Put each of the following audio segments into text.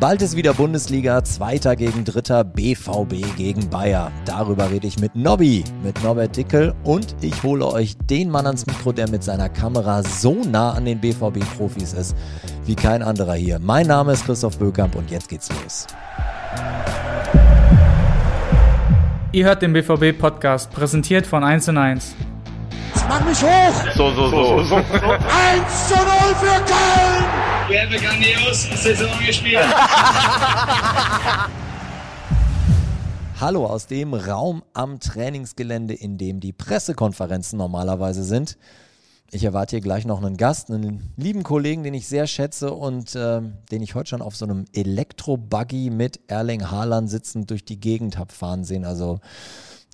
Bald ist wieder Bundesliga, Zweiter gegen Dritter, BVB gegen Bayer. Darüber rede ich mit Nobby, mit Norbert Dickel und ich hole euch den Mann ans Mikro, der mit seiner Kamera so nah an den BVB-Profis ist wie kein anderer hier. Mein Name ist Christoph Bökamp und jetzt geht's los. Ihr hört den BVB-Podcast, präsentiert von 1 und 1. Mach mich hoch! So, so, so. so. 1 zu 0 für Köln! Wer begann die Saison gespielt? Hallo aus dem Raum am Trainingsgelände, in dem die Pressekonferenzen normalerweise sind. Ich erwarte hier gleich noch einen Gast, einen lieben Kollegen, den ich sehr schätze und äh, den ich heute schon auf so einem Elektro-Buggy mit Erling Haaland sitzend durch die Gegend habe fahren sehen. Also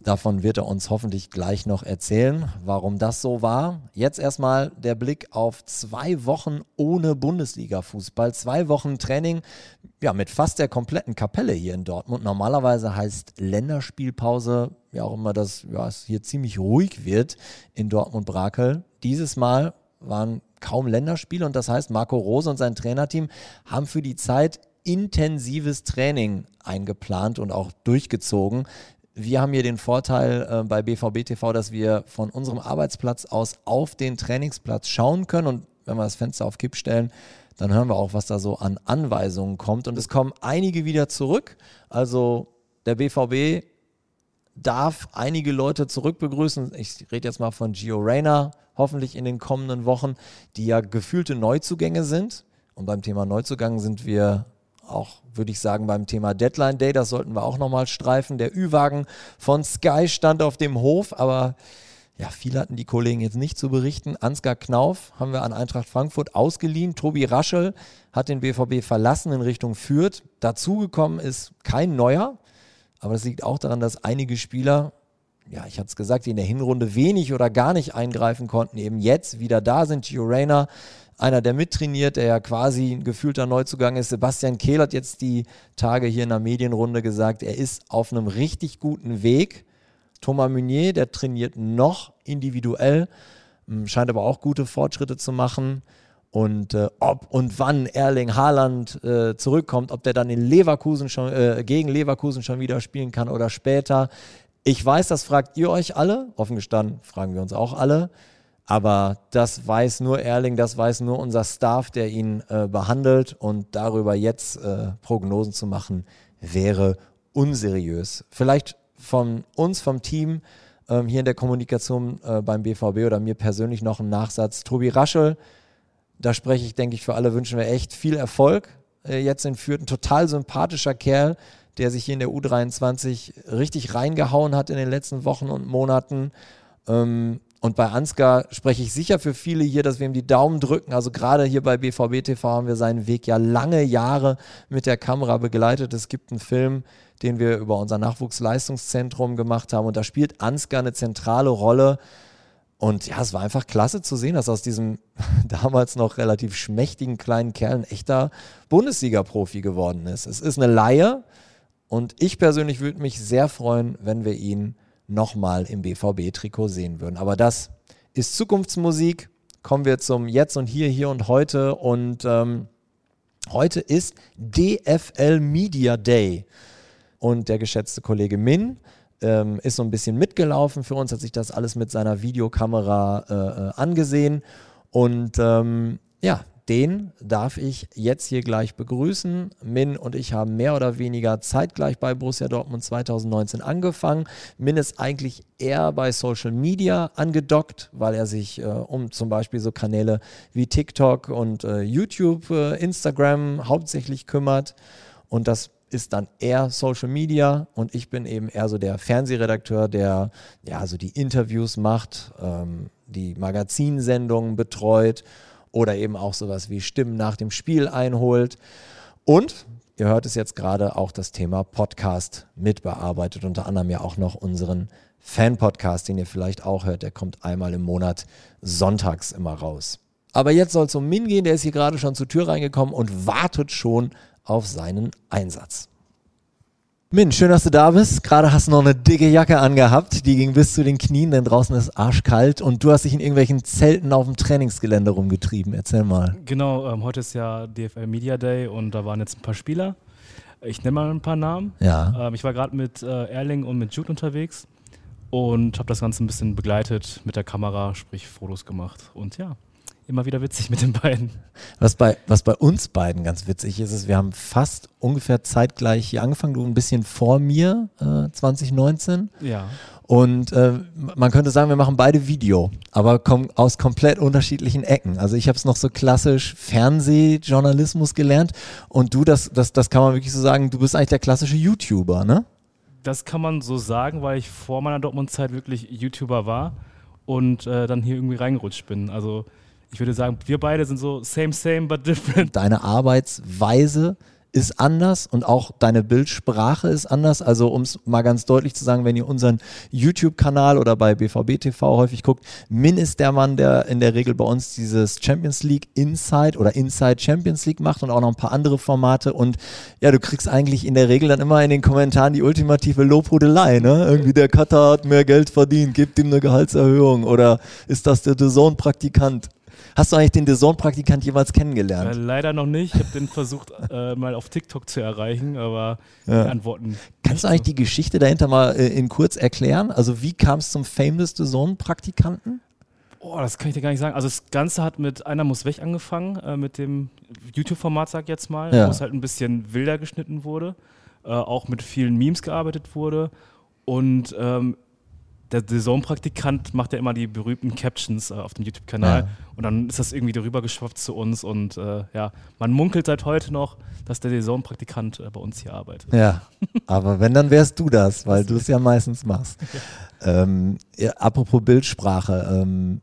Davon wird er uns hoffentlich gleich noch erzählen, warum das so war. Jetzt erstmal der Blick auf zwei Wochen ohne Bundesliga-Fußball. Zwei Wochen Training, ja, mit fast der kompletten Kapelle hier in Dortmund. Normalerweise heißt Länderspielpause, ja auch immer, dass ja, es hier ziemlich ruhig wird in Dortmund-Brakel. Dieses Mal waren kaum Länderspiele und das heißt, Marco Rose und sein Trainerteam haben für die Zeit intensives Training eingeplant und auch durchgezogen. Wir haben hier den Vorteil äh, bei BVB TV, dass wir von unserem Arbeitsplatz aus auf den Trainingsplatz schauen können und wenn wir das Fenster auf Kipp stellen, dann hören wir auch, was da so an Anweisungen kommt. Und es kommen einige wieder zurück. Also der BVB darf einige Leute zurückbegrüßen. Ich rede jetzt mal von Gio Reyna, hoffentlich in den kommenden Wochen, die ja gefühlte Neuzugänge sind. Und beim Thema Neuzugang sind wir auch, würde ich sagen, beim Thema Deadline Day, das sollten wir auch nochmal streifen. Der Ü-Wagen von Sky stand auf dem Hof, aber ja, viel hatten die Kollegen jetzt nicht zu berichten. Ansgar Knauf haben wir an Eintracht Frankfurt ausgeliehen. Tobi Raschel hat den BVB verlassen in Richtung Fürth. Dazugekommen ist kein neuer, aber das liegt auch daran, dass einige Spieler, ja, ich hatte es gesagt, die in der Hinrunde wenig oder gar nicht eingreifen konnten, eben jetzt wieder da sind. Reyna einer, der mittrainiert, der ja quasi ein gefühlter Neuzugang ist. Sebastian Kehl hat jetzt die Tage hier in der Medienrunde gesagt, er ist auf einem richtig guten Weg. Thomas Meunier, der trainiert noch individuell, hm, scheint aber auch gute Fortschritte zu machen. Und äh, ob und wann Erling Haaland äh, zurückkommt, ob der dann in Leverkusen schon, äh, gegen Leverkusen schon wieder spielen kann oder später. Ich weiß, das fragt ihr euch alle. Offen gestanden fragen wir uns auch alle. Aber das weiß nur Erling, das weiß nur unser Staff, der ihn äh, behandelt. Und darüber jetzt äh, Prognosen zu machen, wäre unseriös. Vielleicht von uns, vom Team ähm, hier in der Kommunikation äh, beim BVB oder mir persönlich noch ein Nachsatz. Tobi Raschel, da spreche ich, denke ich, für alle wünschen wir echt viel Erfolg. Äh, jetzt in Fürth ein total sympathischer Kerl, der sich hier in der U23 richtig reingehauen hat in den letzten Wochen und Monaten. Ähm, und bei Ansgar spreche ich sicher für viele hier, dass wir ihm die Daumen drücken. Also gerade hier bei BVB TV haben wir seinen Weg ja lange Jahre mit der Kamera begleitet. Es gibt einen Film, den wir über unser Nachwuchsleistungszentrum gemacht haben. Und da spielt Ansgar eine zentrale Rolle. Und ja, es war einfach klasse zu sehen, dass aus diesem damals noch relativ schmächtigen kleinen Kerl ein echter Bundesliga-Profi geworden ist. Es ist eine Laie. Und ich persönlich würde mich sehr freuen, wenn wir ihn nochmal im BVB-Trikot sehen würden. Aber das ist Zukunftsmusik. Kommen wir zum Jetzt und Hier, Hier und Heute. Und ähm, heute ist DFL Media Day. Und der geschätzte Kollege Min ähm, ist so ein bisschen mitgelaufen für uns, hat sich das alles mit seiner Videokamera äh, äh angesehen. Und ähm, ja, den darf ich jetzt hier gleich begrüßen. Min und ich haben mehr oder weniger zeitgleich bei Borussia Dortmund 2019 angefangen. Min ist eigentlich eher bei Social Media angedockt, weil er sich äh, um zum Beispiel so Kanäle wie TikTok und äh, YouTube, äh, Instagram hauptsächlich kümmert. Und das ist dann eher Social Media und ich bin eben eher so der Fernsehredakteur, der ja so die Interviews macht, ähm, die Magazinsendungen betreut oder eben auch sowas wie Stimmen nach dem Spiel einholt. Und ihr hört es jetzt gerade auch das Thema Podcast mitbearbeitet, unter anderem ja auch noch unseren Fan-Podcast, den ihr vielleicht auch hört. Der kommt einmal im Monat sonntags immer raus. Aber jetzt soll es um Min gehen, der ist hier gerade schon zur Tür reingekommen und wartet schon auf seinen Einsatz. Min, schön, dass du da bist. Gerade hast du noch eine dicke Jacke angehabt, die ging bis zu den Knien, denn draußen ist arschkalt und du hast dich in irgendwelchen Zelten auf dem Trainingsgelände rumgetrieben. Erzähl mal. Genau, ähm, heute ist ja DFL Media Day und da waren jetzt ein paar Spieler. Ich nenne mal ein paar Namen. Ja. Ähm, ich war gerade mit äh, Erling und mit Jude unterwegs und habe das Ganze ein bisschen begleitet mit der Kamera, sprich Fotos gemacht. Und ja, immer wieder witzig mit den beiden. Was bei, was bei uns beiden ganz witzig ist, ist, wir haben fast ungefähr zeitgleich hier angefangen, du ein bisschen vor mir, äh, 2019. Ja. Und äh, man könnte sagen, wir machen beide Video, aber kommen aus komplett unterschiedlichen Ecken. Also ich habe es noch so klassisch Fernsehjournalismus gelernt und du, das, das, das kann man wirklich so sagen, du bist eigentlich der klassische YouTuber, ne? Das kann man so sagen, weil ich vor meiner Dortmund-Zeit wirklich YouTuber war und äh, dann hier irgendwie reingerutscht bin. Also ich würde sagen, wir beide sind so same, same, but different. Deine Arbeitsweise ist anders und auch deine Bildsprache ist anders. Also um es mal ganz deutlich zu sagen, wenn ihr unseren YouTube-Kanal oder bei BVB TV häufig guckt, Min ist der Mann, der in der Regel bei uns dieses Champions League Inside oder Inside Champions League macht und auch noch ein paar andere Formate. Und ja, du kriegst eigentlich in der Regel dann immer in den Kommentaren die ultimative Lobhudelei. Ne? Irgendwie der Cutter hat mehr Geld verdient, gibt ihm eine Gehaltserhöhung oder ist das der Zone-Praktikant? Hast du eigentlich den DAZN-Praktikant jemals kennengelernt? Äh, leider noch nicht. Ich habe den versucht, äh, mal auf TikTok zu erreichen, aber ja. die Antworten. Kannst du eigentlich die Geschichte dahinter mal äh, in kurz erklären? Also, wie kam es zum Fame des DAZN-Praktikanten? Oh, das kann ich dir gar nicht sagen. Also das Ganze hat mit Einer muss weg angefangen, äh, mit dem YouTube-Format, sag ich jetzt mal, ja. wo es halt ein bisschen wilder geschnitten wurde, äh, auch mit vielen Memes gearbeitet wurde. Und ähm, der Saisonpraktikant macht ja immer die berühmten Captions äh, auf dem YouTube-Kanal ja. und dann ist das irgendwie darüber geschwappt zu uns und äh, ja, man munkelt seit heute noch, dass der Saisonpraktikant äh, bei uns hier arbeitet. Ja, aber wenn, dann wärst du das, weil du es ja meistens machst. ähm, ja, apropos Bildsprache, ähm,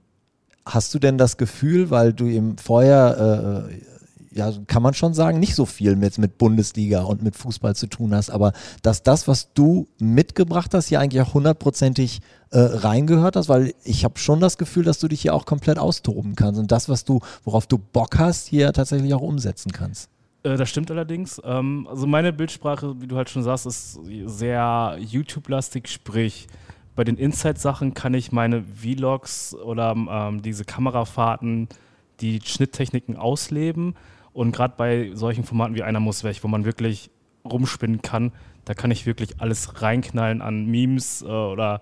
hast du denn das Gefühl, weil du im vorher äh, ja, kann man schon sagen, nicht so viel mit, mit Bundesliga und mit Fußball zu tun hast, aber dass das, was du mitgebracht hast, hier eigentlich auch hundertprozentig äh, reingehört hast, weil ich habe schon das Gefühl, dass du dich hier auch komplett austoben kannst und das, was du, worauf du Bock hast, hier tatsächlich auch umsetzen kannst. Äh, das stimmt allerdings. Ähm, also meine Bildsprache, wie du halt schon sagst, ist sehr YouTube-lastig, sprich bei den Inside-Sachen kann ich meine Vlogs oder ähm, diese Kamerafahrten, die Schnitttechniken ausleben. Und gerade bei solchen Formaten wie Einer muss weg, wo man wirklich rumspinnen kann, da kann ich wirklich alles reinknallen an Memes äh, oder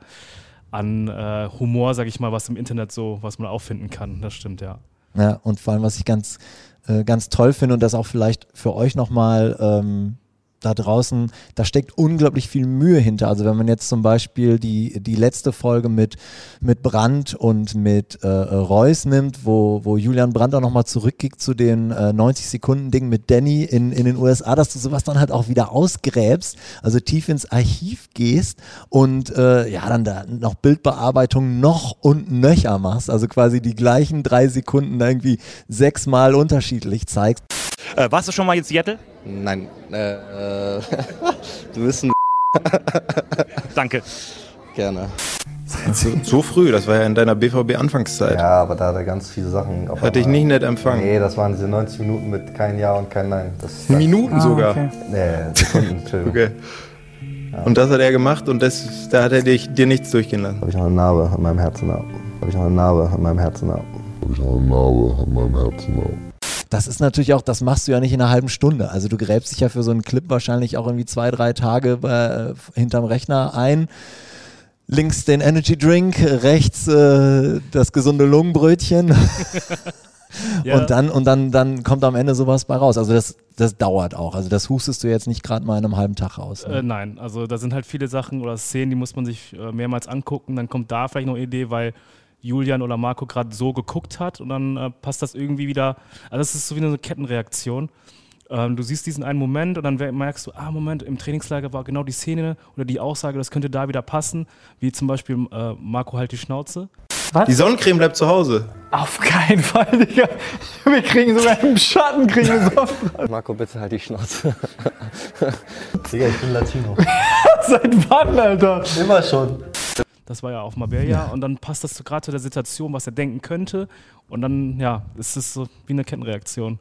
an äh, Humor, sag ich mal, was im Internet so, was man auffinden kann. Das stimmt, ja. Ja, und vor allem, was ich ganz, äh, ganz toll finde und das auch vielleicht für euch nochmal ähm, da draußen, da steckt unglaublich viel Mühe hinter. Also wenn man jetzt zum Beispiel die, die letzte Folge mit, mit Brandt und mit äh, Reus nimmt, wo, wo Julian Brandt auch nochmal zurückgeht zu den äh, 90-Sekunden-Ding mit Danny in, in den USA, dass du sowas dann halt auch wieder ausgräbst, also tief ins Archiv gehst und äh, ja, dann da noch Bildbearbeitung noch und nöcher machst, also quasi die gleichen drei Sekunden irgendwie sechsmal unterschiedlich zeigst. Äh, warst du schon mal in Seattle? Nein. Äh, äh, du bist ein Danke. Gerne. So früh, das war ja in deiner BVB-Anfangszeit. Ja, aber da hat er ganz viele Sachen auf Hatte ich nicht nett empfangen. Nee, das waren diese 90 Minuten mit kein Ja und kein Nein. Das, das Minuten ah, sogar? Okay. Nee, Sekunden. Okay. Ja. Und das hat er gemacht und das, da hat er dich, dir nichts durchgehen lassen. Habe ich noch eine Narbe an meinem Herzen ab. Habe ich noch eine Narbe an meinem Herzen ab. Habe ich noch eine Narbe an meinem Herzen ab das ist natürlich auch, das machst du ja nicht in einer halben Stunde. Also du gräbst dich ja für so einen Clip wahrscheinlich auch irgendwie zwei, drei Tage äh, hinterm Rechner ein. Links den Energy Drink, rechts äh, das gesunde Lungenbrötchen. ja. Und dann, und dann, dann kommt am Ende sowas bei raus. Also das, das dauert auch. Also das hustest du jetzt nicht gerade mal in einem halben Tag raus. Ne? Äh, nein, also da sind halt viele Sachen oder Szenen, die muss man sich äh, mehrmals angucken. Dann kommt da vielleicht noch eine Idee, weil Julian oder Marco gerade so geguckt hat und dann äh, passt das irgendwie wieder. Also das ist so wie eine Kettenreaktion. Ähm, du siehst diesen einen Moment und dann merkst du, ah, Moment, im Trainingslager war genau die Szene oder die Aussage, das könnte da wieder passen, wie zum Beispiel äh, Marco halt die Schnauze. Was? Die Sonnencreme bleibt zu Hause. Auf keinen Fall, Digga. Wir kriegen sogar im Schatten kriegen wir Sonnenbrand. Marco, bitte halt die Schnauze. Digga, ich bin Latino. Seit wann, Alter? Immer schon. Das war ja auf Marbella ja. und dann passt das gerade zu der Situation, was er denken könnte. Und dann, ja, ist es so wie eine Kettenreaktion.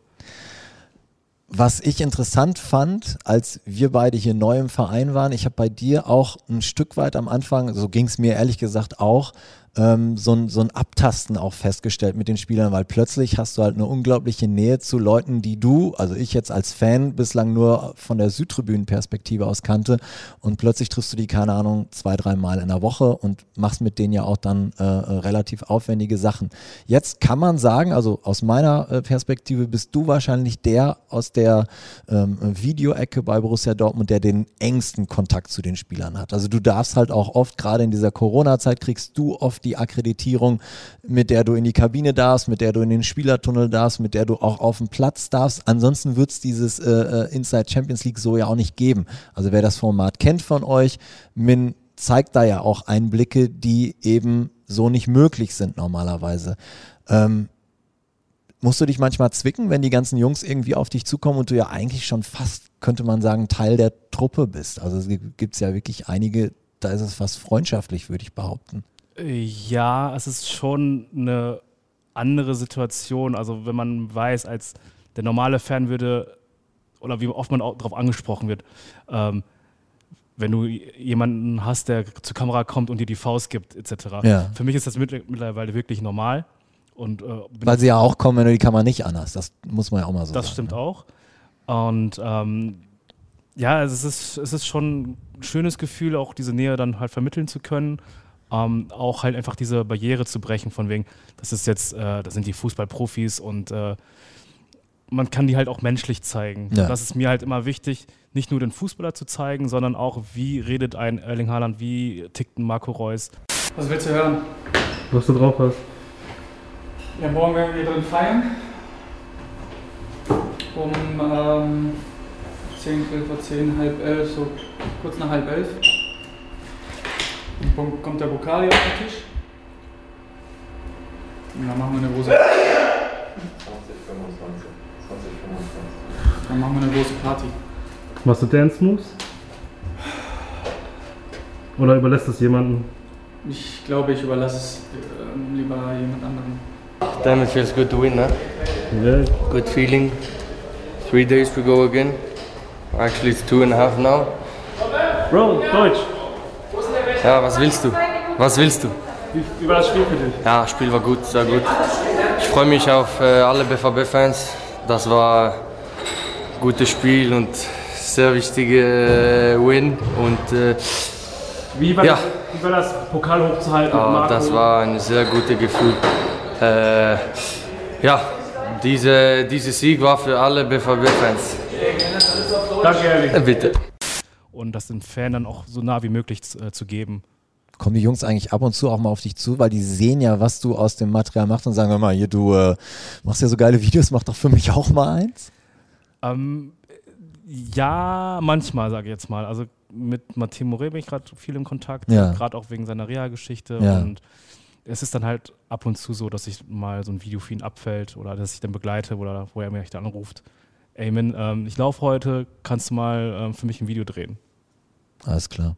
was ich interessant fand, als wir beide hier neu im Verein waren, ich habe bei dir auch ein Stück weit am Anfang, so ging es mir ehrlich gesagt auch, ähm, so, ein, so ein Abtasten auch festgestellt mit den Spielern, weil plötzlich hast du halt eine unglaubliche Nähe zu Leuten, die du, also ich jetzt als Fan bislang nur von der Südtribünen-Perspektive aus kannte und plötzlich triffst du die, keine Ahnung, zwei, drei Mal in der Woche und machst mit denen ja auch dann äh, äh relativ aufwendige Sachen. Jetzt kann man sagen, also aus meiner äh, Perspektive bist du wahrscheinlich der aus der ähm, Videoecke bei Borussia Dortmund, der den engsten Kontakt zu den Spielern hat. Also du darfst halt auch oft, gerade in dieser Corona-Zeit, kriegst du oft die Akkreditierung, mit der du in die Kabine darfst, mit der du in den Spielertunnel darfst, mit der du auch auf dem Platz darfst. Ansonsten wird es dieses äh, äh, Inside Champions League so ja auch nicht geben. Also wer das Format kennt von euch, Min zeigt da ja auch Einblicke, die eben so nicht möglich sind normalerweise. Ähm, musst du dich manchmal zwicken, wenn die ganzen Jungs irgendwie auf dich zukommen und du ja eigentlich schon fast, könnte man sagen, Teil der Truppe bist? Also es gibt ja wirklich einige, da ist es fast freundschaftlich, würde ich behaupten. Ja, es ist schon eine andere Situation. Also wenn man weiß, als der normale Fan würde, oder wie oft man auch darauf angesprochen wird, ähm, wenn du jemanden hast, der zur Kamera kommt und dir die Faust gibt, etc. Ja. Für mich ist das mittlerweile wirklich normal. Und, äh, Weil sie ja auch kommen, wenn du die Kamera nicht anhast. Das muss man ja auch mal so das sagen. Das stimmt ja. auch. Und ähm, ja, es ist, es ist schon ein schönes Gefühl, auch diese Nähe dann halt vermitteln zu können ähm, auch halt einfach diese Barriere zu brechen, von wegen, das ist jetzt, äh, das sind die Fußballprofis und äh, man kann die halt auch menschlich zeigen. Ja. Das ist mir halt immer wichtig, nicht nur den Fußballer zu zeigen, sondern auch, wie redet ein Erling Haaland, wie tickt ein Marco Reus. Was willst du hören? Was du drauf hast. Ja, morgen werden wir drin feiern. Um ähm, 10, 12 vor 10, halb elf, so kurz nach halb elf. Dann kommt der Pokal hier auf den Tisch. Und dann machen wir eine große. 20, 25. 20, 25. Dann machen wir eine große Party. Machst du Dance Moves? Oder überlässt es jemanden? Ich glaube, ich überlasse es äh, lieber jemand anderem. Damn, it feels good to win, huh? Yeah. Good feeling. Three days to go again. Actually, it's two and a half now. Bro, Deutsch. Ja, was willst du? Was willst du? Wie, war das Spiel für dich? Ja, das Spiel war gut, sehr gut. Ich freue mich auf äh, alle BVB-Fans. Das war ein gutes Spiel und sehr wichtige äh, Win. Und, äh, wie, war ja. das, wie war das, Pokal hochzuhalten? Ja, das war ein sehr gutes Gefühl. Äh, ja, diese, dieser Sieg war für alle BVB-Fans. Danke, Ehrlich. Bitte und das den Fan dann auch so nah wie möglich zu, äh, zu geben. Kommen die Jungs eigentlich ab und zu auch mal auf dich zu, weil die sehen ja, was du aus dem Material machst und sagen, hör mal, hier, du äh, machst ja so geile Videos, mach doch für mich auch mal eins? Ähm, ja, manchmal, sage ich jetzt mal. Also mit Matteo More bin ich gerade viel im Kontakt, ja. gerade auch wegen seiner Reha-Geschichte ja. und es ist dann halt ab und zu so, dass ich mal so ein Video für ihn abfällt oder dass ich dann begleite oder wo er mich dann anruft. Ey, Min, ähm, ich laufe heute, kannst du mal ähm, für mich ein Video drehen? Alles klar.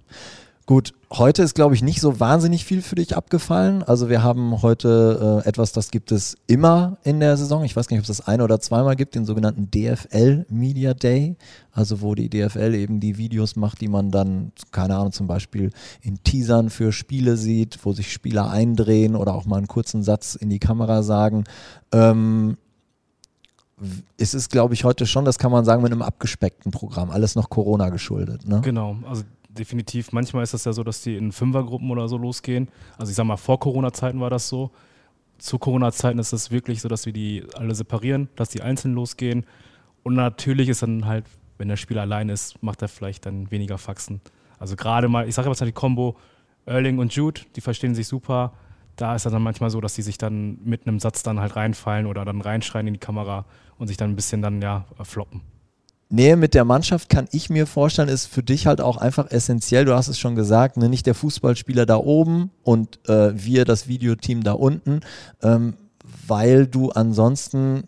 Gut, heute ist, glaube ich, nicht so wahnsinnig viel für dich abgefallen. Also wir haben heute äh, etwas, das gibt es immer in der Saison. Ich weiß gar nicht, ob es das ein oder zweimal gibt, den sogenannten DFL Media Day. Also wo die DFL eben die Videos macht, die man dann, keine Ahnung, zum Beispiel in Teasern für Spiele sieht, wo sich Spieler eindrehen oder auch mal einen kurzen Satz in die Kamera sagen. Ähm, es ist, glaube ich, heute schon, das kann man sagen, mit einem abgespeckten Programm. Alles noch Corona geschuldet. Ne? Genau, also definitiv. Manchmal ist das ja so, dass die in Fünfergruppen oder so losgehen. Also ich sag mal, vor Corona-Zeiten war das so. Zu Corona-Zeiten ist es wirklich so, dass wir die alle separieren, dass die einzeln losgehen. Und natürlich ist dann halt, wenn der Spieler allein ist, macht er vielleicht dann weniger Faxen. Also gerade mal, ich sage immer die Kombo Erling und Jude, die verstehen sich super. Da ist es dann manchmal so, dass die sich dann mit einem Satz dann halt reinfallen oder dann reinschreien in die Kamera und sich dann ein bisschen dann ja floppen. Nähe mit der Mannschaft kann ich mir vorstellen, ist für dich halt auch einfach essentiell. Du hast es schon gesagt, ne? nicht der Fußballspieler da oben und äh, wir, das Videoteam da unten, ähm, weil du ansonsten,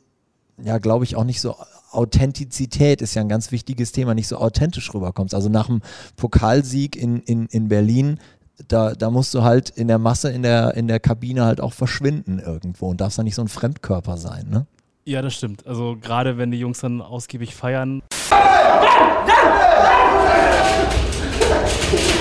ja, glaube ich, auch nicht so Authentizität ist ja ein ganz wichtiges Thema, nicht so authentisch rüberkommst. Also nach dem Pokalsieg in, in, in Berlin, da, da musst du halt in der Masse, in der, in der Kabine halt auch verschwinden irgendwo und darfst da nicht so ein Fremdkörper sein, ne? Ja, das stimmt. Also gerade wenn die Jungs dann ausgiebig feiern. Ich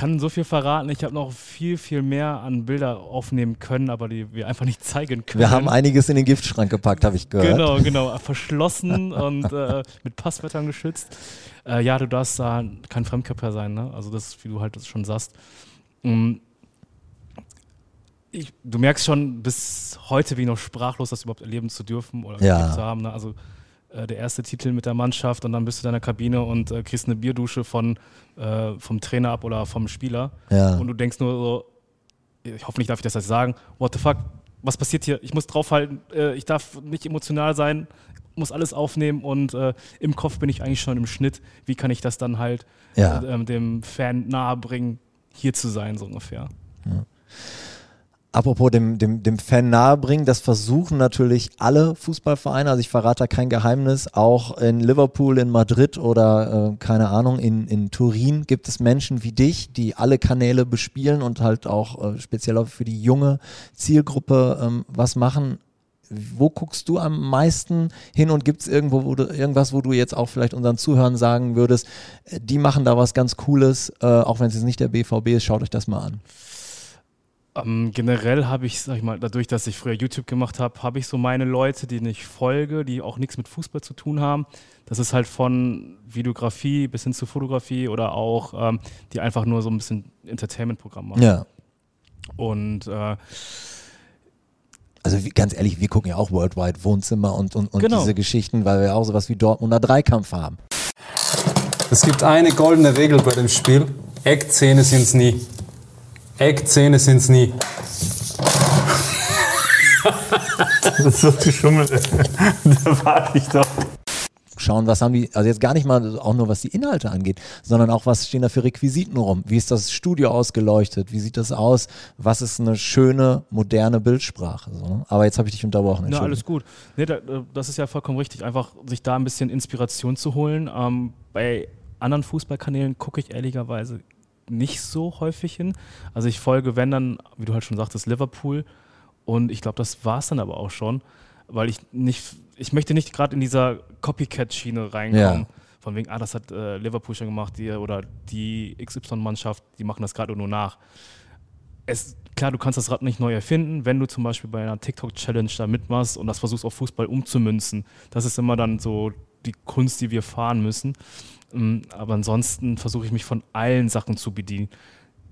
kann so viel verraten. Ich habe noch viel, viel mehr an Bilder aufnehmen können, aber die wir einfach nicht zeigen können. Wir haben einiges in den Giftschrank gepackt, habe ich gehört. Genau, genau. Verschlossen und äh, mit Passwörtern geschützt. Äh, ja, du darfst da kein Fremdkörper sein, ne? Also das, wie du halt das schon sagst. Mm. Ich, du merkst schon bis heute, wie noch sprachlos, das überhaupt erleben zu dürfen oder Ja. zu haben. Ne? Also äh, der erste Titel mit der Mannschaft und dann bist du in deiner Kabine und äh, kriegst eine Bierdusche von, äh, vom Trainer ab oder vom Spieler. Ja. Und du denkst nur so, ich hoffe nicht, darf ich das jetzt sagen, what the fuck, was passiert hier? Ich muss draufhalten, äh, ich darf nicht emotional sein, muss alles aufnehmen und äh, im Kopf bin ich eigentlich schon im Schnitt. Wie kann ich das dann halt Ja. äh, dem Fan nahebringen, hier zu sein, so ungefähr. Apropos dem, dem, dem Fan nahebringen, das versuchen natürlich alle Fußballvereine, also ich verrate da kein Geheimnis, auch in Liverpool, in Madrid oder äh, keine Ahnung, in, in Turin gibt es Menschen wie dich, die alle Kanäle bespielen und halt auch äh, speziell auch für die junge Zielgruppe ähm, was machen. Wo guckst du am meisten hin und gibt es irgendwo, wo du, irgendwas, wo du jetzt auch vielleicht unseren Zuhörern sagen würdest, äh, die machen da was ganz Cooles, äh, auch wenn es jetzt nicht der BVB ist, schaut euch das mal an. Ähm, generell habe ich, sag ich mal, dadurch, dass ich früher YouTube gemacht habe, habe ich so meine Leute, denen ich folge, die auch nichts mit Fußball zu tun haben. Das ist halt von Videografie bis hin zu Fotografie oder auch, ähm, die einfach nur so ein bisschen Entertainment-Programm machen. Ja. Und äh, Also wie, ganz ehrlich, wir gucken ja auch Worldwide Wohnzimmer und, und, und Genau. diese Geschichten, weil wir auch sowas wie Dortmunder Dreikampf haben. Es gibt eine goldene Regel bei dem Spiel. Eckzähne sind's nie. Eckzähne sind's nie. Das ist so geschummelt. da war ich doch. Schauen, was haben die, also jetzt gar nicht mal auch nur was die Inhalte angeht, sondern auch was stehen da für Requisiten rum? Wie ist das Studio ausgeleuchtet? Wie sieht das aus? Was ist eine schöne, moderne Bildsprache? So, ne? Aber jetzt habe ich dich unterbrochen. Na, Entschuldigung. alles gut. Nee, da, äh, das ist ja vollkommen richtig, einfach sich da ein bisschen Inspiration zu holen. Ähm, bei anderen Fußballkanälen gucke ich ehrlicherweise nicht so häufig hin. Also ich folge, wenn dann, wie du halt schon sagtest, Liverpool. Und ich glaube, das war es dann aber auch schon, weil ich nicht, ich möchte nicht gerade in dieser Copycat-Schiene reinkommen. Ja. Von wegen, ah, das hat äh, Liverpool schon gemacht, die, oder die XY-Mannschaft, die machen das gerade nur nach es, klar, du kannst das Rad nicht neu erfinden, wenn du zum Beispiel bei einer TikTok-Challenge da mitmachst und das versuchst auf Fußball umzumünzen. Das ist immer dann so die Kunst, die wir fahren müssen. Ähm, Aber ansonsten versuche ich mich von allen Sachen zu bedienen.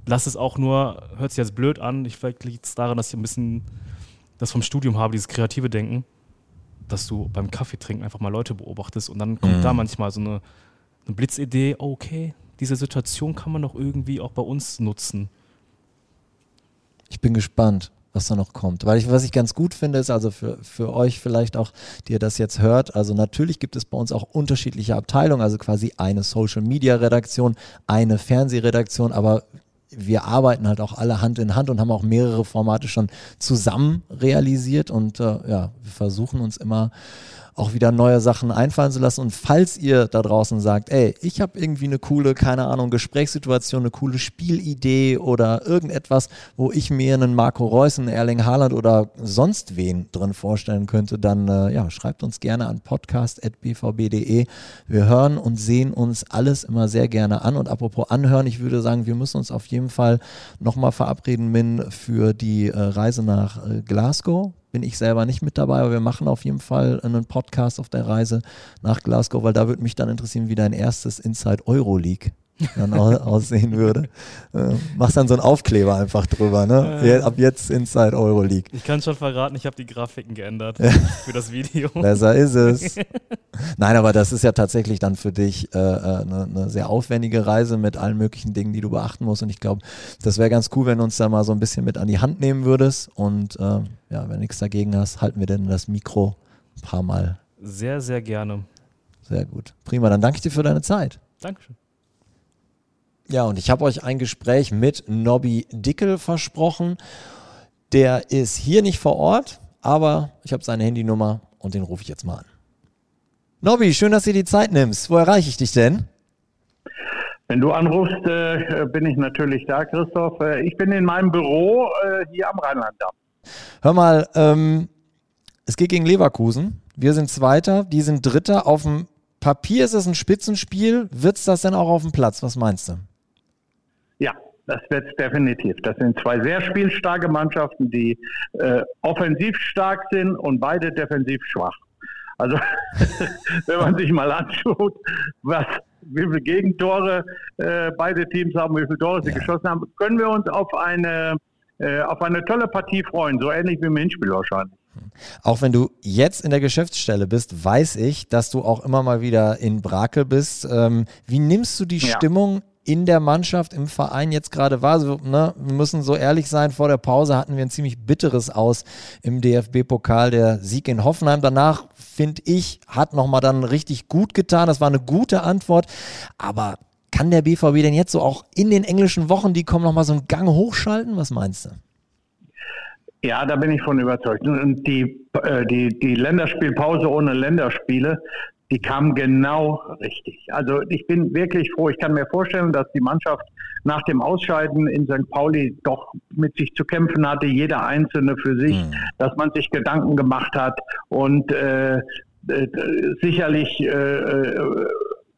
Lass es auch nur, hört sich jetzt blöd an, ich vielleicht liegt es daran, dass ich ein bisschen das vom Studium habe, dieses kreative Denken, dass du beim Kaffee trinken einfach mal Leute beobachtest und dann kommt Mhm. da manchmal so eine, eine Blitzidee, oh, okay, diese Situation kann man doch irgendwie auch bei uns nutzen. Ich bin gespannt, was da noch kommt. Weil ich, was ich ganz gut finde, ist also für, für euch vielleicht auch, die ihr das jetzt hört, also natürlich gibt es bei uns auch unterschiedliche Abteilungen, also quasi eine Social Media Redaktion, eine Fernsehredaktion, aber wir arbeiten halt auch alle Hand in Hand und haben auch mehrere Formate schon zusammen realisiert und äh, ja, wir versuchen uns immer auch wieder neue Sachen einfallen zu lassen. Und falls ihr da draußen sagt, ey, ich habe irgendwie eine coole, keine Ahnung, Gesprächssituation, eine coole Spielidee oder irgendetwas, wo ich mir einen Marco Reus, einen Erling Haaland oder sonst wen drin vorstellen könnte, dann äh, ja, schreibt uns gerne an podcast.bvb.de. Wir hören und sehen uns alles immer sehr gerne an. Und apropos anhören, ich würde sagen, wir müssen uns auf jeden Fall nochmal verabreden, Min, für die äh, Reise nach äh, Glasgow bin ich selber nicht mit dabei, aber wir machen auf jeden Fall einen Podcast auf der Reise nach Glasgow, weil da würde mich dann interessieren, wie dein erstes Inside Euroleague dann au aussehen würde. Äh, machst dann so einen Aufkleber einfach drüber, ne? Äh. Ab jetzt Inside Euroleague. Ich kann schon verraten, ich habe die Grafiken geändert für das Video. Besser ist es. Nein, aber das ist ja tatsächlich dann für dich äh, äh, eine, eine sehr aufwendige Reise mit allen möglichen Dingen, die du beachten musst. Und ich glaube, das wäre ganz cool, wenn du uns da mal so ein bisschen mit an die Hand nehmen würdest. Und äh, ja, wenn du nichts dagegen hast, halten wir denn das Mikro ein paar Mal. Sehr, sehr gerne. Sehr gut. Prima, dann danke ich dir für deine Zeit. Dankeschön. Ja, und ich habe euch ein Gespräch mit Nobby Dickel versprochen. Der ist hier nicht vor Ort, aber ich habe seine Handynummer und den rufe ich jetzt mal an. Nobby, schön, dass du dir die Zeit nimmst. Wo erreiche ich dich denn? Wenn du anrufst, äh, bin ich natürlich da, Christoph. Äh, ich bin in meinem Büro äh, hier am Rheinlanddamm. Hör mal, ähm, es geht gegen Leverkusen. Wir sind Zweiter, die sind Dritter. Auf dem Papier ist es ein Spitzenspiel. Wird es das denn auch auf dem Platz? Was meinst du? Das wird es definitiv. Das sind zwei sehr spielstarke Mannschaften, die äh, offensiv stark sind und beide defensiv schwach. Also, wenn man sich mal anschaut, was, wie viele Gegentore äh, beide Teams haben, wie viele Tore sie ja. geschossen haben, können wir uns auf eine, äh, auf eine tolle Partie freuen. So ähnlich wie im Hinspiel wahrscheinlich. Auch wenn du jetzt in der Geschäftsstelle bist, weiß ich, dass du auch immer mal wieder in Brakel bist. Ähm, wie nimmst du die ja. Stimmung in der Mannschaft, im Verein jetzt gerade wahr? So, ne, wir müssen so ehrlich sein, vor der Pause hatten wir ein ziemlich bitteres Aus im DFB-Pokal, der Sieg in Hoffenheim. Danach, finde ich, hat nochmal dann richtig gut getan. Das war eine gute Antwort. Aber kann der BVB denn jetzt so auch in den englischen Wochen, die kommen, nochmal so einen Gang hochschalten? Was meinst du? Ja, da bin ich von überzeugt. Und die, äh, die, die Länderspielpause ohne Länderspiele, die kam genau richtig. Also ich bin wirklich froh. Ich kann mir vorstellen, dass die Mannschaft nach dem Ausscheiden in St. Pauli doch mit sich zu kämpfen hatte, jeder Einzelne für sich, mhm. dass man sich Gedanken gemacht hat und äh, äh, sicherlich äh, äh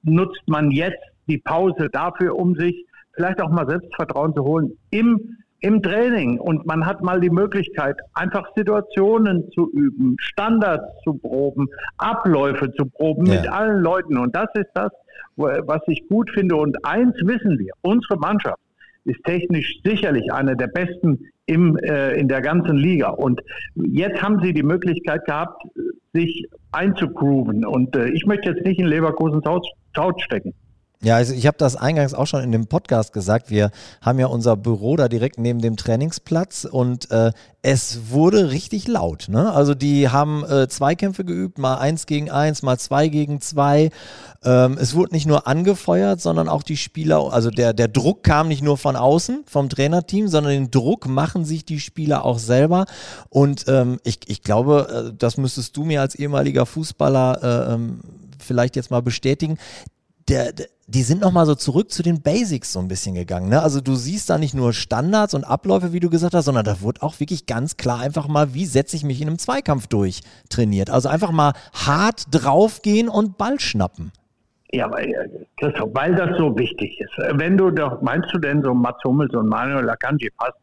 nutzt man jetzt die Pause dafür, um sich vielleicht auch mal Selbstvertrauen zu holen im im Training und man hat mal die Möglichkeit, einfach Situationen zu üben, Standards zu proben, Abläufe zu proben ja. mit allen Leuten. Und das ist das, was ich gut finde. Und eins wissen wir, unsere Mannschaft ist technisch sicherlich eine der besten im, äh, in der ganzen Liga. Und jetzt haben sie die Möglichkeit gehabt, sich einzugrooven. Und äh, ich möchte jetzt nicht in Leverkusens Haus, Haut stecken. Ja, also ich habe das eingangs auch schon in dem Podcast gesagt. Wir haben ja unser Büro da direkt neben dem Trainingsplatz und äh, es wurde richtig laut. Ne? Also die haben äh, Zweikämpfe geübt, mal eins gegen eins, mal zwei gegen zwei. Ähm, es wurde nicht nur angefeuert, sondern auch die Spieler, also der, der Druck kam nicht nur von außen, vom Trainerteam, sondern den Druck machen sich die Spieler auch selber. Und ähm, ich, ich glaube, äh, das müsstest du mir als ehemaliger Fußballer äh, ähm, vielleicht jetzt mal bestätigen der, der, die sind nochmal so zurück zu den Basics so ein bisschen gegangen. Ne? Also du siehst da nicht nur Standards und Abläufe, wie du gesagt hast, sondern da wurde auch wirklich ganz klar einfach mal, wie setze ich mich in einem Zweikampf durch, trainiert. Also einfach mal hart draufgehen und Ball schnappen. Ja, weil, Christoph, weil das so wichtig ist. Wenn du doch, meinst du denn so Mats Hummels und Manuel Akanji passt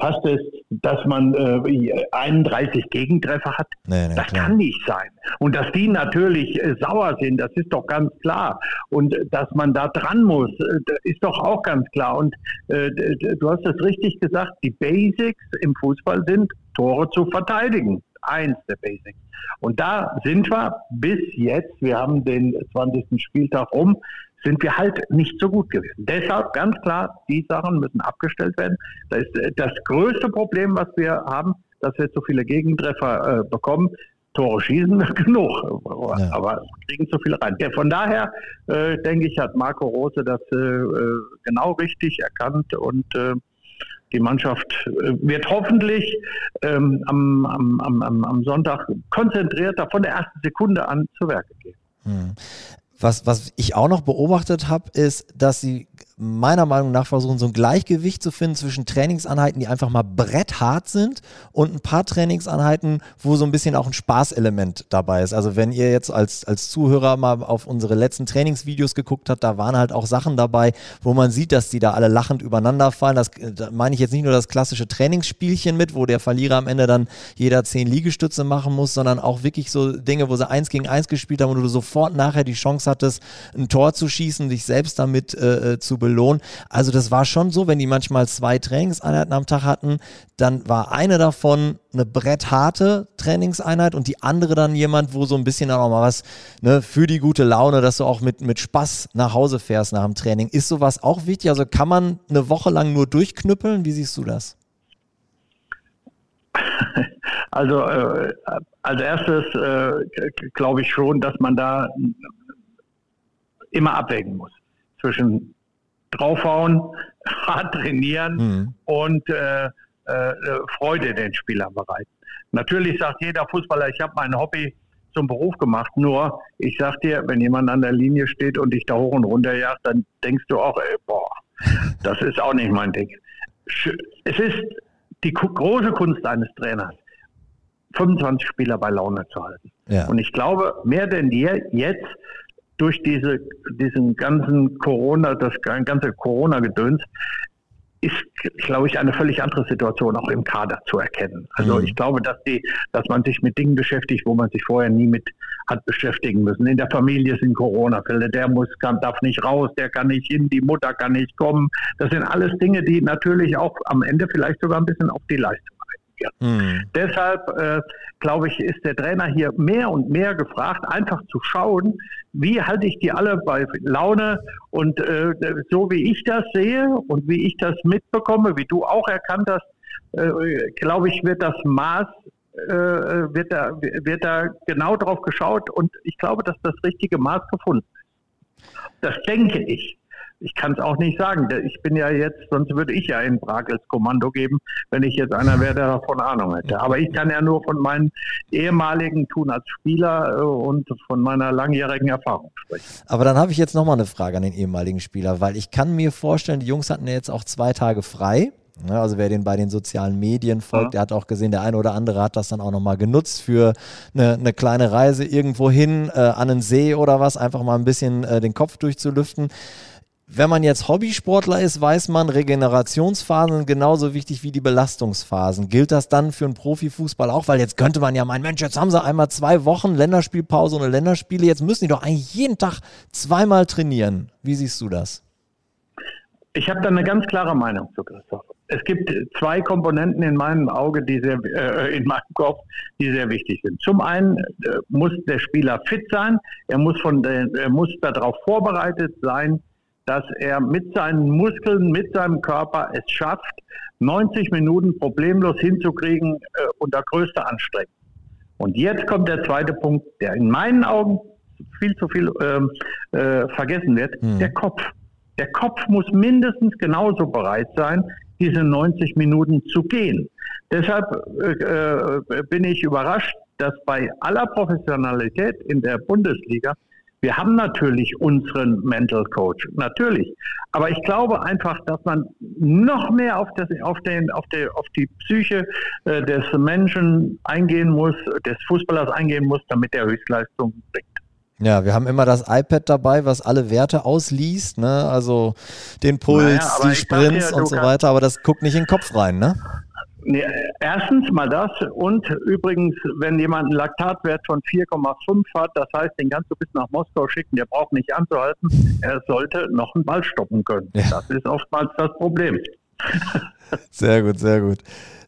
passt es, dass man äh, 31 Gegentreffer hat? Nee, nee, das klar. kann nicht sein. Und dass die natürlich äh, sauer sind, das ist doch ganz klar. Und äh, dass man da dran muss, äh, ist doch auch ganz klar. Und äh, du hast es richtig gesagt, die Basics im Fußball sind, Tore zu verteidigen. Eins der Basics. Und da sind wir bis jetzt, wir haben den 20. Spieltag rum, sind wir halt nicht so gut gewesen. Deshalb ganz klar, die Sachen müssen abgestellt werden. Das ist äh, das größte Problem, was wir haben, dass wir zu viele Gegentreffer äh, bekommen. Tore schießen genug, ja. aber kriegen zu viel rein. Ja, von daher äh, denke ich, hat Marco Rose das äh, äh genau richtig erkannt und äh, die Mannschaft wird hoffentlich ähm, am, am, am, am Sonntag konzentrierter von der ersten Sekunde an zu Werke gehen. Hm. Was, was ich auch noch beobachtet habe, ist, dass sie meiner Meinung nach versuchen, so ein Gleichgewicht zu finden zwischen Trainingsanheiten, die einfach mal bretthart sind und ein paar Trainingsanheiten, wo so ein bisschen auch ein Spaßelement dabei ist. Also wenn ihr jetzt als, als Zuhörer mal auf unsere letzten Trainingsvideos geguckt habt, da waren halt auch Sachen dabei, wo man sieht, dass die da alle lachend übereinander fallen. Das da meine ich jetzt nicht nur das klassische Trainingsspielchen mit, wo der Verlierer am Ende dann jeder zehn Liegestütze machen muss, sondern auch wirklich so Dinge, wo sie eins gegen eins gespielt haben und du sofort nachher die Chance hattest, ein Tor zu schießen, dich selbst damit äh, äh zu belohnen belohnen. Also das war schon so, wenn die manchmal zwei Trainingseinheiten am Tag hatten, dann war eine davon eine brettharte Trainingseinheit und die andere dann jemand, wo so ein bisschen auch mal was ne, für die gute Laune, dass du auch mit, mit Spaß nach Hause fährst nach dem Training. Ist sowas auch wichtig? Also kann man eine Woche lang nur durchknüppeln? Wie siehst du das? Also äh, als erstes äh, glaube ich schon, dass man da immer abwägen muss zwischen draufhauen, hart trainieren mhm. und äh, äh, Freude den Spielern bereiten. Natürlich sagt jeder Fußballer, ich habe mein Hobby, zum Beruf gemacht. Nur, ich sag dir, wenn jemand an der Linie steht und dich da hoch und runter jagt, dann denkst du auch, ey, boah, das ist auch nicht mein Ding. Es ist die große Kunst eines Trainers, 25 Spieler bei Laune zu halten. Ja. Und ich glaube, mehr denn je jetzt durch diese, diesen ganzen Corona, das ganze Corona-Gedöns, ist, glaube ich, eine völlig andere Situation auch im Kader zu erkennen. Also mhm. ich glaube, dass die, dass man sich mit Dingen beschäftigt, wo man sich vorher nie mit hat beschäftigen müssen. In der Familie sind Corona-Fälle, der muss, kann, darf nicht raus, der kann nicht hin, die Mutter kann nicht kommen. Das sind alles Dinge, die natürlich auch am Ende vielleicht sogar ein bisschen auf die Leistung reagieren. Mhm. Deshalb äh, glaube ich, ist der Trainer hier mehr und mehr gefragt, einfach zu schauen, wie halte ich die alle bei Laune und äh, so wie ich das sehe und wie ich das mitbekomme, wie du auch erkannt hast, äh, glaube ich, wird das Maß äh, wird da wird da genau drauf geschaut und ich glaube, dass das richtige Maß gefunden ist. Das denke ich. Ich kann es auch nicht sagen. Ich bin ja jetzt, sonst würde ich ja in Brakels Kommando geben, wenn ich jetzt einer wäre, der davon Ahnung hätte. Aber ich kann ja nur von meinen ehemaligen tun als Spieler äh, und von meiner langjährigen Erfahrung sprechen. Aber dann habe ich jetzt nochmal eine Frage an den ehemaligen Spieler, weil ich kann mir vorstellen, die Jungs hatten ja jetzt auch zwei Tage frei. Also wer den bei den sozialen Medien folgt, ja. der hat auch gesehen, der eine oder andere hat das dann auch nochmal genutzt für eine, eine, kleine Reise irgendwo hin, äh, an einen See oder was, einfach mal ein bisschen äh, den Kopf durchzulüften. Wenn man jetzt Hobbysportler ist, weiß man, Regenerationsphasen sind genauso wichtig wie die Belastungsphasen. Gilt das dann für einen Profifußball auch? Weil jetzt könnte man ja meinen, Mensch, jetzt haben sie einmal zwei Wochen Länderspielpause und Länderspiele, jetzt müssen die doch eigentlich jeden Tag zweimal trainieren. Wie siehst du das? Ich habe da eine ganz klare Meinung zu Christoph. Es gibt zwei Komponenten in meinem Auge, die sehr, äh, in meinem Kopf, die sehr wichtig sind. Zum einen äh, muss der Spieler fit sein, er muss von der, er muss darauf vorbereitet sein, dass er mit seinen Muskeln, mit seinem Körper es schafft, 90 Minuten problemlos hinzukriegen äh, unter größter Anstrengung. Und jetzt kommt der zweite Punkt, der in meinen Augen viel zu viel ähm, äh, vergessen wird, hm. der Kopf. Der Kopf muss mindestens genauso bereit sein, diese 90 Minuten zu gehen. Deshalb äh, äh, bin ich überrascht, dass bei aller Professionalität in der Bundesliga wir haben natürlich unseren Mental Coach, natürlich. Aber ich glaube einfach, dass man noch mehr auf, das, auf, den, auf, der, auf die Psyche äh, des Menschen eingehen muss, des Fußballers eingehen muss, damit er Höchstleistung bringt. Ja, wir haben immer das iPad dabei, was alle Werte ausliest, ne? Also den Puls, naja, die Sprints ja, und so weiter, aber das guckt nicht in den Kopf rein, ne? Nee, erstens mal das und übrigens, wenn jemand einen Laktatwert von 4,5 hat, das heißt, den kannst du bis nach Moskau schicken, der braucht nicht anzuhalten, er sollte noch einen Ball stoppen können. Ja. Das ist oftmals das Problem. Sehr gut, sehr gut.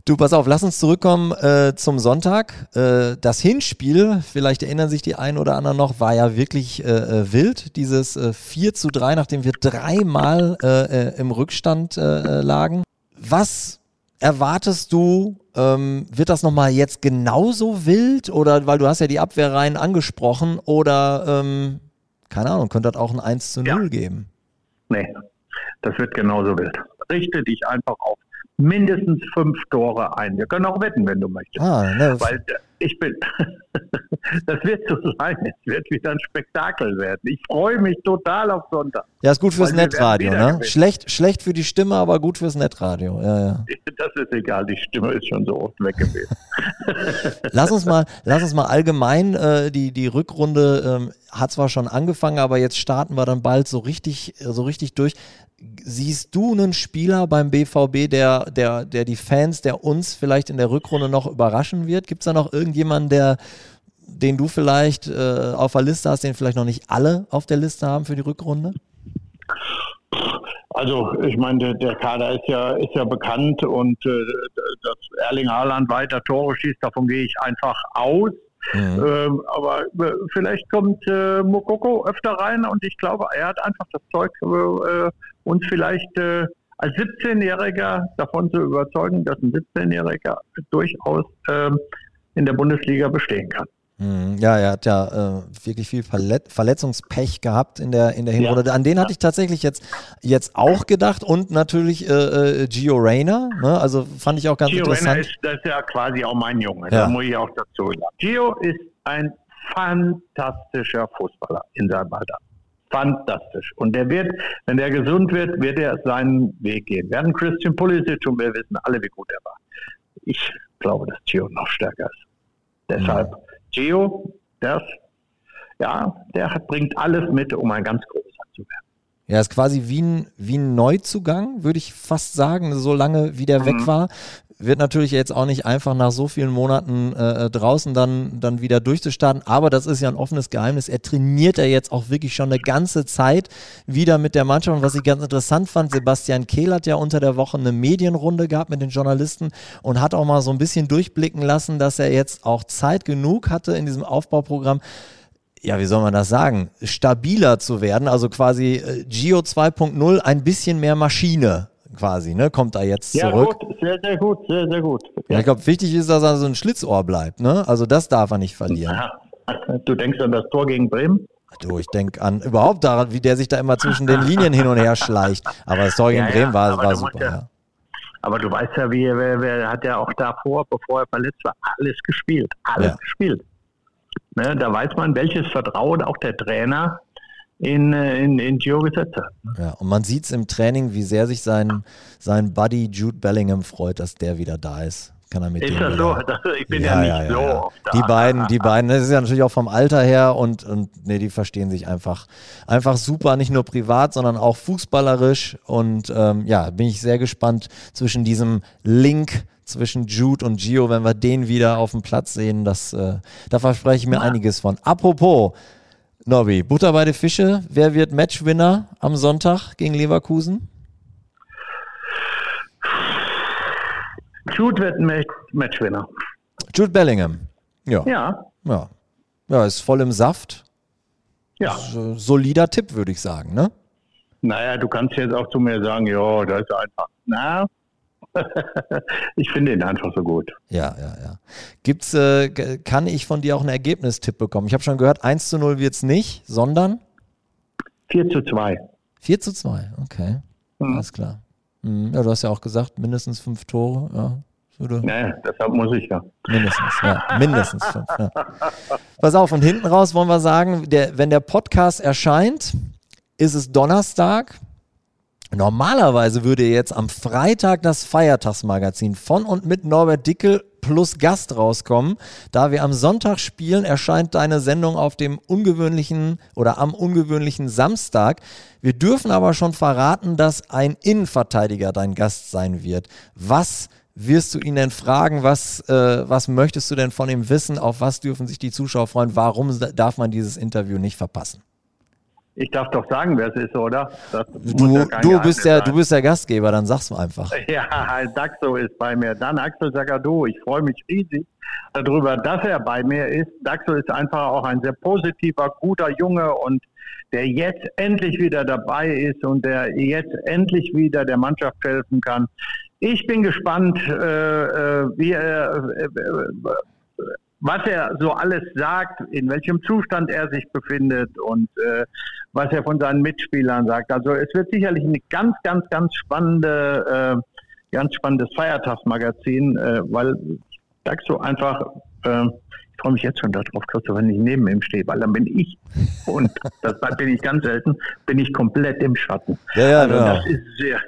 Du, pass auf, lass uns zurückkommen äh, zum Sonntag. Äh, das Hinspiel, vielleicht erinnern sich die einen oder anderen noch, war ja wirklich äh, äh wild. Dieses äh, 4 zu 3, nachdem wir dreimal äh, im Rückstand lagen. Was erwartest du, ähm, wird das nochmal jetzt genauso wild? Oder weil du hast ja die Abwehrreihen angesprochen, oder ähm, keine Ahnung, könnte das auch ein 1 zu 0 ja. geben? Nee, das wird genauso wild. Richte dich einfach auf mindestens fünf Tore ein. Wir können auch wetten, wenn du möchtest. Ah, ne. Weil ich bin, das wird so sein. Es wird wieder ein Spektakel werden. Ich freue mich total auf Sonntag. Ja, ist gut fürs Netradio, ne? Schlecht, schlecht für die Stimme, aber gut fürs Netradio. Ja, ja. Das ist egal, die Stimme ist schon so oft weg gewesen. lass uns mal, lass uns mal allgemein, äh, die, die Rückrunde ähm, hat zwar schon angefangen, aber jetzt starten wir dann bald so richtig, so richtig durch siehst du einen Spieler beim BVB, der, der, der die Fans, der uns vielleicht in der Rückrunde noch überraschen wird? Gibt es da noch irgendjemanden, der, den du vielleicht äh, auf der Liste hast, den vielleicht noch nicht alle auf der Liste haben für die Rückrunde? Also ich meine, der, Kader ist ja, ist ja bekannt und äh, dass Erling Haaland weiter Tore schießt, davon gehe ich einfach aus. Mhm. Ähm, aber äh, vielleicht kommt äh, Mokoko öfter rein und ich glaube, er hat einfach das Zeug, äh, uns vielleicht äh, als 17-Jähriger davon zu überzeugen, dass ein 17-Jähriger durchaus ähm, in der Bundesliga bestehen kann. Mhm. Ja, er hat ja äh, wirklich viel Verlet Verletzungspech gehabt in der, in der Hinrunde. Ja. An den hatte ich tatsächlich jetzt, jetzt auch gedacht und natürlich äh, äh, Gio Reyna. Ne? Also fand ich auch ganz Gio interessant. Reyna ist, das ist ja quasi auch mein Junge, ja. da muss ich auch dazu sagen. Gio ist ein fantastischer Fußballer in seinem Alter. Fantastisch. Und der wird, wenn der gesund wird, wird er seinen Weg gehen. Wir hatten Christian Pulisic und wir wissen alle, wie gut er war. Ich glaube, dass Gio noch stärker ist. Deshalb, mhm. Gio, das, ja, der hat, bringt alles mit, um ein ganz großer zu werden. Ja, ist quasi wie ein, wie ein Neuzugang, würde ich fast sagen, so lange wie der mhm. weg war wird natürlich jetzt auch nicht einfach nach so vielen Monaten äh, draußen dann, dann wieder durchzustarten, aber das ist ja ein offenes Geheimnis. Er trainiert ja jetzt auch wirklich schon eine ganze Zeit wieder mit der Mannschaft. Und was ich ganz interessant fand, Sebastian Kehl hat ja unter der Woche eine Medienrunde gehabt mit den Journalisten und hat auch mal so ein bisschen durchblicken lassen, dass er jetzt auch Zeit genug hatte in diesem Aufbauprogramm, ja, wie soll man das sagen, stabiler zu werden, also quasi äh, Gio 2.0 ein bisschen mehr Maschine quasi, ne? Kommt da jetzt ja, zurück. Gut, sehr, sehr gut, sehr, sehr gut. Ja. Ich glaube, wichtig ist, dass er so ein Schlitzohr bleibt, ne? Also das darf er nicht verlieren. Du denkst an das Tor gegen Bremen? Du, ich denke an überhaupt daran, wie der sich da immer zwischen den Linien hin und her schleicht. Aber das Tor gegen ja, Bremen war, war super. Ja, aber du weißt ja, wie wer, wer hat ja auch davor, bevor er verletzt war, alles gespielt. Alles gespielt. Ne, da weiß man, welches Vertrauen auch der Trainer in, äh, in, in Gio gesetzt hat. Ja, und man sieht es im Training, wie sehr sich sein, sein Buddy Jude Bellingham freut, dass der wieder da ist. Kann er mit ist das so? Das, ich bin ja, ja nicht ja, so ja. oft da. Die beiden, die beiden, das ist ja natürlich auch vom Alter her und, und nee, die verstehen sich einfach, einfach super, nicht nur privat, sondern auch fußballerisch. Und ähm, ja, bin ich sehr gespannt zwischen diesem Link zwischen Jude und Gio, wenn wir den wieder auf dem Platz sehen. Das, äh, da verspreche ich mir einiges von. Apropos, Nobby, Butter bei den Fische. Wer wird Matchwinner am Sonntag gegen Leverkusen? Jude wird Match Matchwinner. Jude Bellingham. Ja. Ja. Ja, ja ist voll im Saft. Ja. solider Tipp, würde ich sagen, ne? Naja, du kannst jetzt auch zu mir sagen, ja, das ist einfach. Na, ich finde ihn einfach so gut. Ja, ja, ja. Gibt's, äh, kann ich von dir auch einen Ergebnistipp bekommen? Ich habe schon gehört, 1 zu 0 wird es nicht, sondern? 4 zu 2. 4 zu 2, okay. Mhm. Alles klar. Mhm. Ja, du hast ja auch gesagt, mindestens fünf Tore. Ja. Oder? Naja, deshalb muss ich ja. Mindestens, ja. Mindestens fünf. Ja. Pass auf, und hinten raus wollen wir sagen, der, wenn der Podcast erscheint, ist es Donnerstag. Normalerweise würde jetzt am Freitag das Feiertagsmagazin von und mit Norbert Dickel plus Gast rauskommen. Da wir am Sonntag spielen, erscheint deine Sendung auf dem ungewöhnlichen oder am ungewöhnlichen Samstag. Wir dürfen aber schon verraten, dass ein Innenverteidiger dein Gast sein wird. Was wirst du ihn denn fragen? Was, äh, was möchtest du denn von ihm wissen? Auf was dürfen sich die Zuschauer freuen? Warum darf man dieses Interview nicht verpassen? Ich darf doch sagen, wer es ist, oder? du, ja du, bist der, du bist der Gastgeber, dann sag's mir einfach. Ja, Daxo ist bei mir. Dann Axel Zagadou. Ich freue mich riesig darüber, dass er bei mir ist. Daxo ist einfach auch ein sehr positiver, guter Junge und der jetzt endlich wieder dabei ist und der jetzt endlich wieder der Mannschaft helfen kann. Ich bin gespannt, äh, äh wie er, äh, äh was er so alles sagt, in welchem Zustand er sich befindet und äh, was er von seinen Mitspielern sagt. Also es wird sicherlich ein ganz, ganz, ganz spannende, äh, ganz spannendes Feiertagsmagazin, äh, weil ich so einfach, äh, ich freue mich jetzt schon darauf, Christoph, wenn ich neben ihm stehe, weil dann bin ich, und das bin ich ganz selten, bin ich komplett im Schatten. Ja, ja, also, ja. Das ist sehr,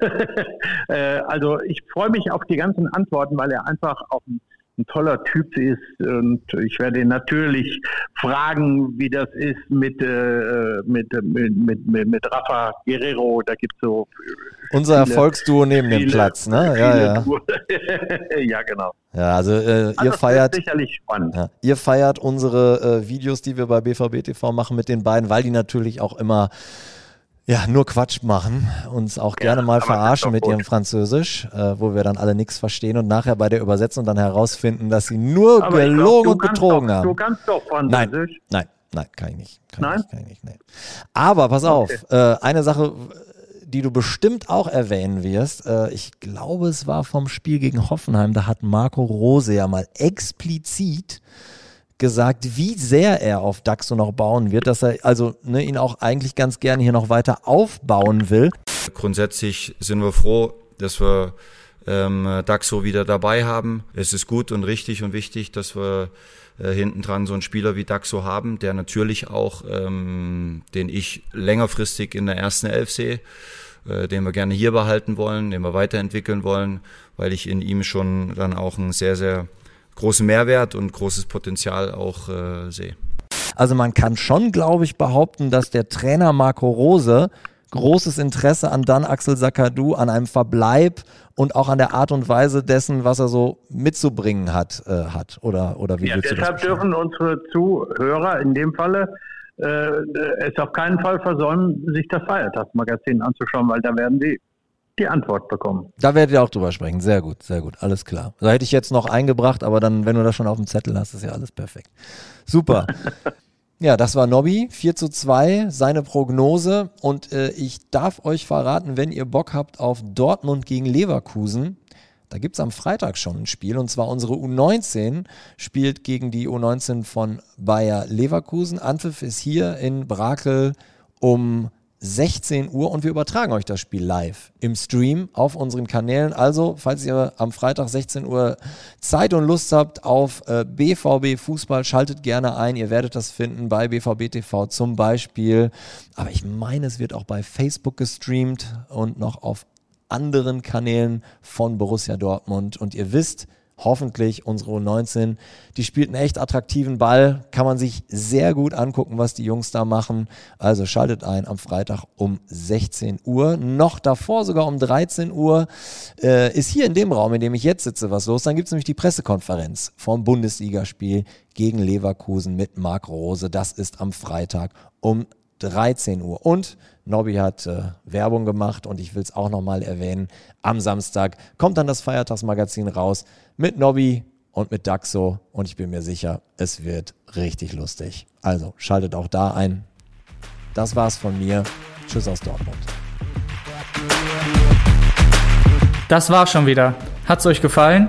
äh, also ich freue mich auf die ganzen Antworten, weil er einfach auf ein ein toller Typ ist und ich werde ihn natürlich fragen, wie das ist mit, äh, mit, mit, mit, mit, mit Rafa Guerrero. Da gibt es so. Unser Erfolgsduo neben viele, dem Platz, ne? Ja, ja. ja, genau. Ja, also äh, ihr also feiert. sicherlich spannend. Ja, ihr feiert unsere äh, Videos, die wir bei BVB TV machen mit den beiden, weil die natürlich auch immer ja, nur Quatsch machen, uns auch gerne ja, mal verarschen mit ihrem Französisch, äh, wo wir dann alle nichts verstehen und nachher bei der Übersetzung dann herausfinden, dass sie nur aber gelogen glaub, und betrogen doch, haben. Du kannst doch Französisch. Nein, nein, nein, kann ich nicht. Kann nein? Ich, kann ich nicht, nee. Aber pass auf, äh, eine Sache, die du bestimmt auch erwähnen wirst, äh, ich glaube, es war vom Spiel gegen Hoffenheim, da hat Marco Rose ja mal explizit gesagt, wie sehr er auf Daxo noch bauen wird, dass er also ne, ihn auch eigentlich ganz gerne hier noch weiter aufbauen will. Grundsätzlich sind wir froh, dass wir ähm, Daxo wieder dabei haben. Es ist gut und richtig und wichtig, dass wir äh, hinten dran so einen Spieler wie Daxo haben, der natürlich auch, ähm, den ich längerfristig in der ersten Elf sehe, äh, den wir gerne hier behalten wollen, den wir weiterentwickeln wollen, weil ich in ihm schon dann auch einen sehr, sehr großen Mehrwert und großes Potenzial auch äh, sehe. Also man kann schon, glaube ich, behaupten, dass der Trainer Marco Rose großes Interesse an dann Axel Sakadu, an einem Verbleib und auch an der Art und Weise dessen, was er so mitzubringen hat, äh, hat. Oder, oder wie ja, deshalb dürfen unsere Zuhörer in dem Falle äh, es auf keinen Fall versäumen, sich das Feiertagsmagazin anzuschauen, weil da werden sie die Antwort bekommen. Da werdet ihr auch drüber sprechen. Sehr gut, sehr gut. Alles klar. Da hätte ich jetzt noch eingebracht, aber dann, wenn du das schon auf dem Zettel hast, ist ja alles perfekt. Super. Ja, das war Nobby, 4 zu 2, seine Prognose. Und äh, ich darf euch verraten, wenn ihr Bock habt auf Dortmund gegen Leverkusen, da gibt es am Freitag schon ein Spiel. Und zwar unsere U19 spielt gegen die U19 von Bayer Leverkusen. Anpfiff ist hier in Brakel um 16 Uhr und wir übertragen euch das Spiel live im Stream auf unseren Kanälen. Also, falls ihr am Freitag 16 Uhr Zeit und Lust habt auf äh, BVB Fußball, schaltet gerne ein. Ihr werdet das finden bei BVB TV zum Beispiel. Aber ich meine, es wird auch bei Facebook gestreamt und noch auf anderen Kanälen von Borussia Dortmund. Und ihr wisst, hoffentlich unsere U19. Die spielt einen echt attraktiven Ball, kann man sich sehr gut angucken, was die Jungs da machen. Also schaltet ein am Freitag um 16 Uhr. Noch davor, sogar um 13 Uhr, äh, ist hier in dem Raum, in dem ich jetzt sitze, was los. Dann gibt es nämlich die Pressekonferenz vom Bundesligaspiel gegen Leverkusen mit Marc Rose. Das ist am Freitag um 13 Uhr. Und Nobby hat äh, Werbung gemacht und ich will es auch nochmal erwähnen. Am Samstag kommt dann das Feiertagsmagazin raus mit Nobby und mit Daxo und ich bin mir sicher, es wird richtig lustig. Also schaltet auch da ein. Das war's von mir. Tschüss aus Dortmund. Das war's schon wieder. Hat's euch gefallen?